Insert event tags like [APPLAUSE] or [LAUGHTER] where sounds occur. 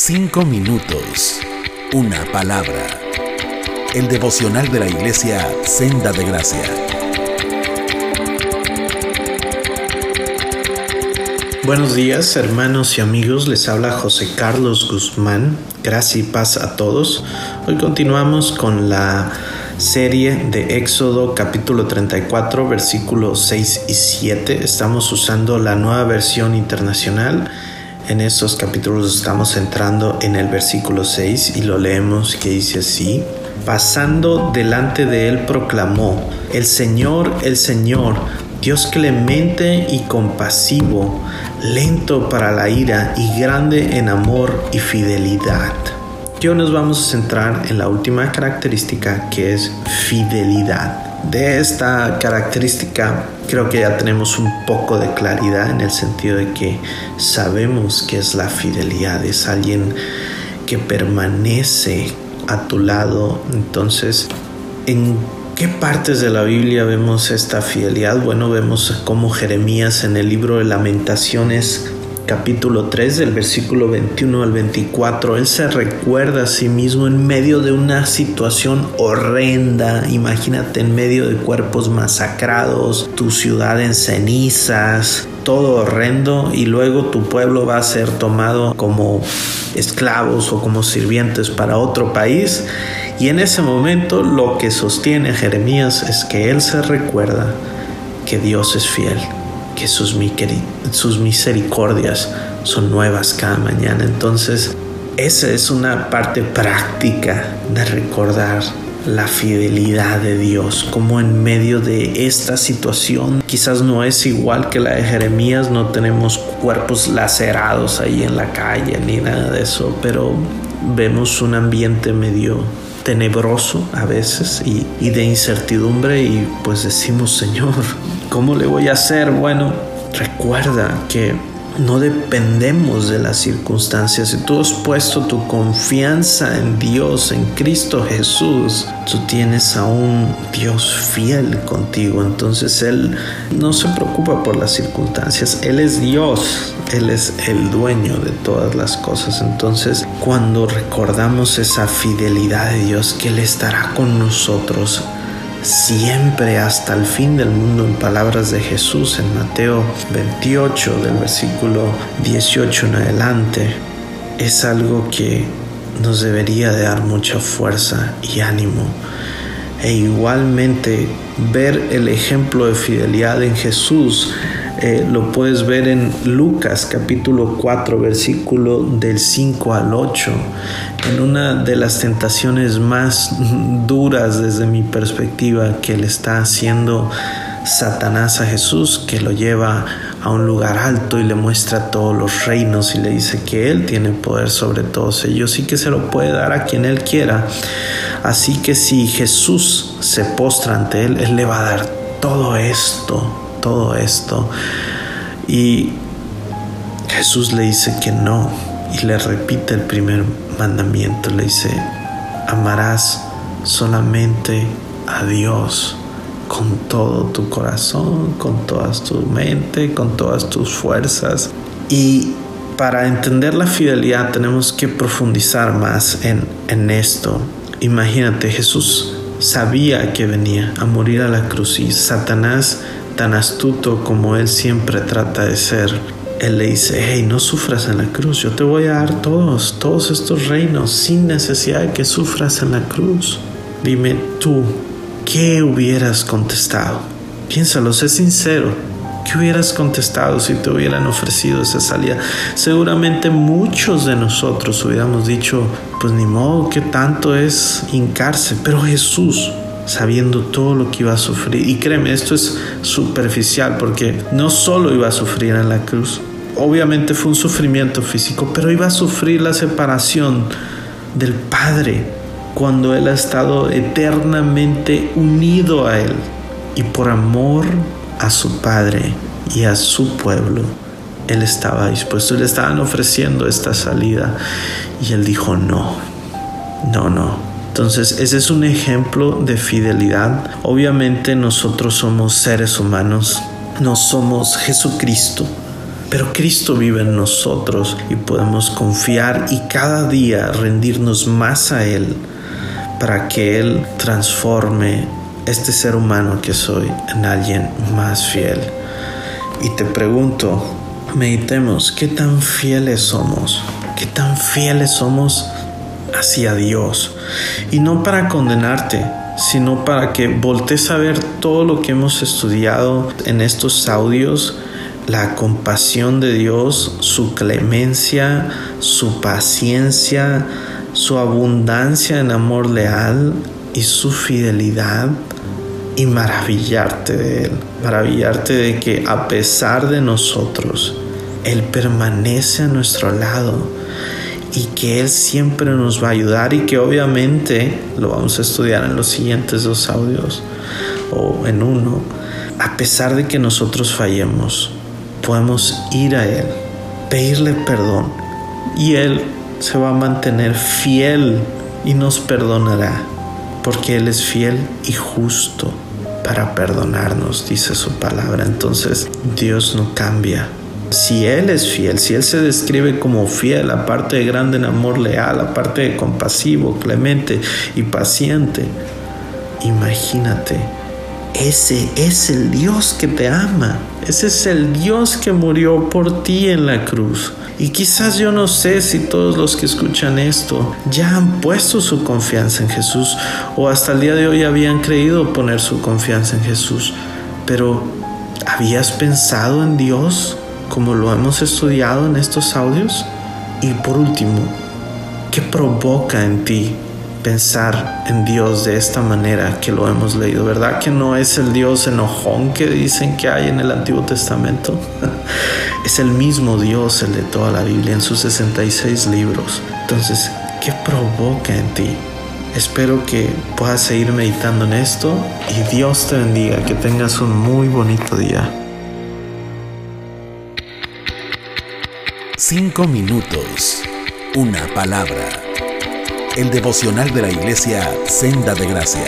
Cinco minutos. Una palabra. El devocional de la iglesia Senda de Gracia. Buenos días hermanos y amigos, les habla José Carlos Guzmán. Gracias y paz a todos. Hoy continuamos con la serie de Éxodo capítulo 34 versículos 6 y 7. Estamos usando la nueva versión internacional. En estos capítulos estamos entrando en el versículo 6 y lo leemos que dice así. Pasando delante de él proclamó, el Señor, el Señor, Dios clemente y compasivo, lento para la ira y grande en amor y fidelidad Hoy nos vamos a centrar en la última característica que es fidelidad. De esta característica creo que ya tenemos un poco de claridad en el sentido de que sabemos que es la fidelidad, es alguien que permanece a tu lado. Entonces, ¿en qué partes de la Biblia vemos esta fidelidad? Bueno, vemos como Jeremías en el libro de lamentaciones capítulo 3 del versículo 21 al 24, él se recuerda a sí mismo en medio de una situación horrenda, imagínate en medio de cuerpos masacrados, tu ciudad en cenizas, todo horrendo y luego tu pueblo va a ser tomado como esclavos o como sirvientes para otro país. Y en ese momento lo que sostiene Jeremías es que él se recuerda que Dios es fiel que sus, misericordias son nuevas cada mañana. Entonces, esa es una parte práctica de recordar la fidelidad de Dios, como en medio de esta situación quizás no es igual que la de Jeremías, no tenemos cuerpos lacerados ahí en la calle ni nada de eso, pero vemos un ambiente medio tenebroso a veces y de incertidumbre y pues decimos Señor, ¿Cómo le voy a hacer? Bueno, recuerda que no dependemos de las circunstancias. Si tú has puesto tu confianza en Dios, en Cristo Jesús, tú tienes a un Dios fiel contigo. Entonces Él no se preocupa por las circunstancias. Él es Dios. Él es el dueño de todas las cosas. Entonces cuando recordamos esa fidelidad de Dios, que Él estará con nosotros siempre hasta el fin del mundo en palabras de Jesús en Mateo 28 del versículo 18 en adelante. Es algo que nos debería de dar mucha fuerza y ánimo. E igualmente ver el ejemplo de fidelidad en Jesús eh, lo puedes ver en Lucas capítulo 4 versículo del 5 al 8 en una de las tentaciones más duras desde mi perspectiva que le está haciendo Satanás a Jesús que lo lleva a un lugar alto y le muestra todos los reinos y le dice que Él tiene poder sobre todos ellos y que se lo puede dar a quien Él quiera. Así que si Jesús se postra ante Él, Él le va a dar todo esto todo esto. Y Jesús le dice que no y le repite el primer mandamiento. Le dice, amarás solamente a Dios con todo tu corazón, con toda tu mente, con todas tus fuerzas. Y para entender la fidelidad tenemos que profundizar más en, en esto. Imagínate, Jesús sabía que venía a morir a la cruz y Satanás tan astuto como Él siempre trata de ser, Él le dice, hey, no sufras en la cruz, yo te voy a dar todos, todos estos reinos sin necesidad de que sufras en la cruz. Dime tú, ¿qué hubieras contestado? Piénsalo, sé sincero. ¿Qué hubieras contestado si te hubieran ofrecido esa salida? Seguramente muchos de nosotros hubiéramos dicho, pues ni modo, ¿qué tanto es hincarse? Pero Jesús sabiendo todo lo que iba a sufrir. Y créeme, esto es superficial porque no solo iba a sufrir en la cruz, obviamente fue un sufrimiento físico, pero iba a sufrir la separación del Padre cuando Él ha estado eternamente unido a Él y por amor a su Padre y a su pueblo. Él estaba dispuesto, le estaban ofreciendo esta salida y él dijo no, no, no, entonces, ese es un ejemplo de fidelidad. Obviamente nosotros somos seres humanos, no somos Jesucristo. pero Cristo vive en nosotros y podemos confiar y cada día rendirnos más a Él para que Él transforme este ser humano que soy en alguien más fiel. Y te pregunto, meditemos, ¿qué tan fieles somos? ¿Qué tan fieles somos hacia Dios? Y no para condenarte, sino para que voltees a ver todo lo que hemos estudiado en estos audios, la compasión de Dios, su clemencia, su paciencia, su abundancia en amor leal y su fidelidad y maravillarte de Él, maravillarte de que a pesar de nosotros, Él permanece a nuestro lado y que Él siempre nos va a ayudar y que obviamente lo vamos a estudiar en los siguientes dos audios o en uno, a pesar de que nosotros fallemos, podemos ir a Él, pedirle perdón y Él se va a mantener fiel y nos perdonará, porque Él es fiel y justo para perdonarnos, dice su palabra. Entonces Dios no cambia. Si Él es fiel, si Él se describe como fiel, aparte de grande en amor leal, aparte de compasivo, clemente y paciente, imagínate, ese es el Dios que te ama, ese es el Dios que murió por ti en la cruz. Y quizás yo no sé si todos los que escuchan esto ya han puesto su confianza en Jesús o hasta el día de hoy habían creído poner su confianza en Jesús. Pero, ¿habías pensado en Dios como lo hemos estudiado en estos audios? Y por último, ¿qué provoca en ti pensar en Dios de esta manera que lo hemos leído? ¿Verdad que no es el Dios enojón que dicen que hay en el Antiguo Testamento? [LAUGHS] es el mismo Dios el de toda la Biblia en sus 66 libros. Entonces, ¿qué provoca en ti? Espero que puedas seguir meditando en esto y Dios te bendiga, que tengas un muy bonito día. Cinco minutos, una palabra. El devocional de la iglesia Senda de Gracia.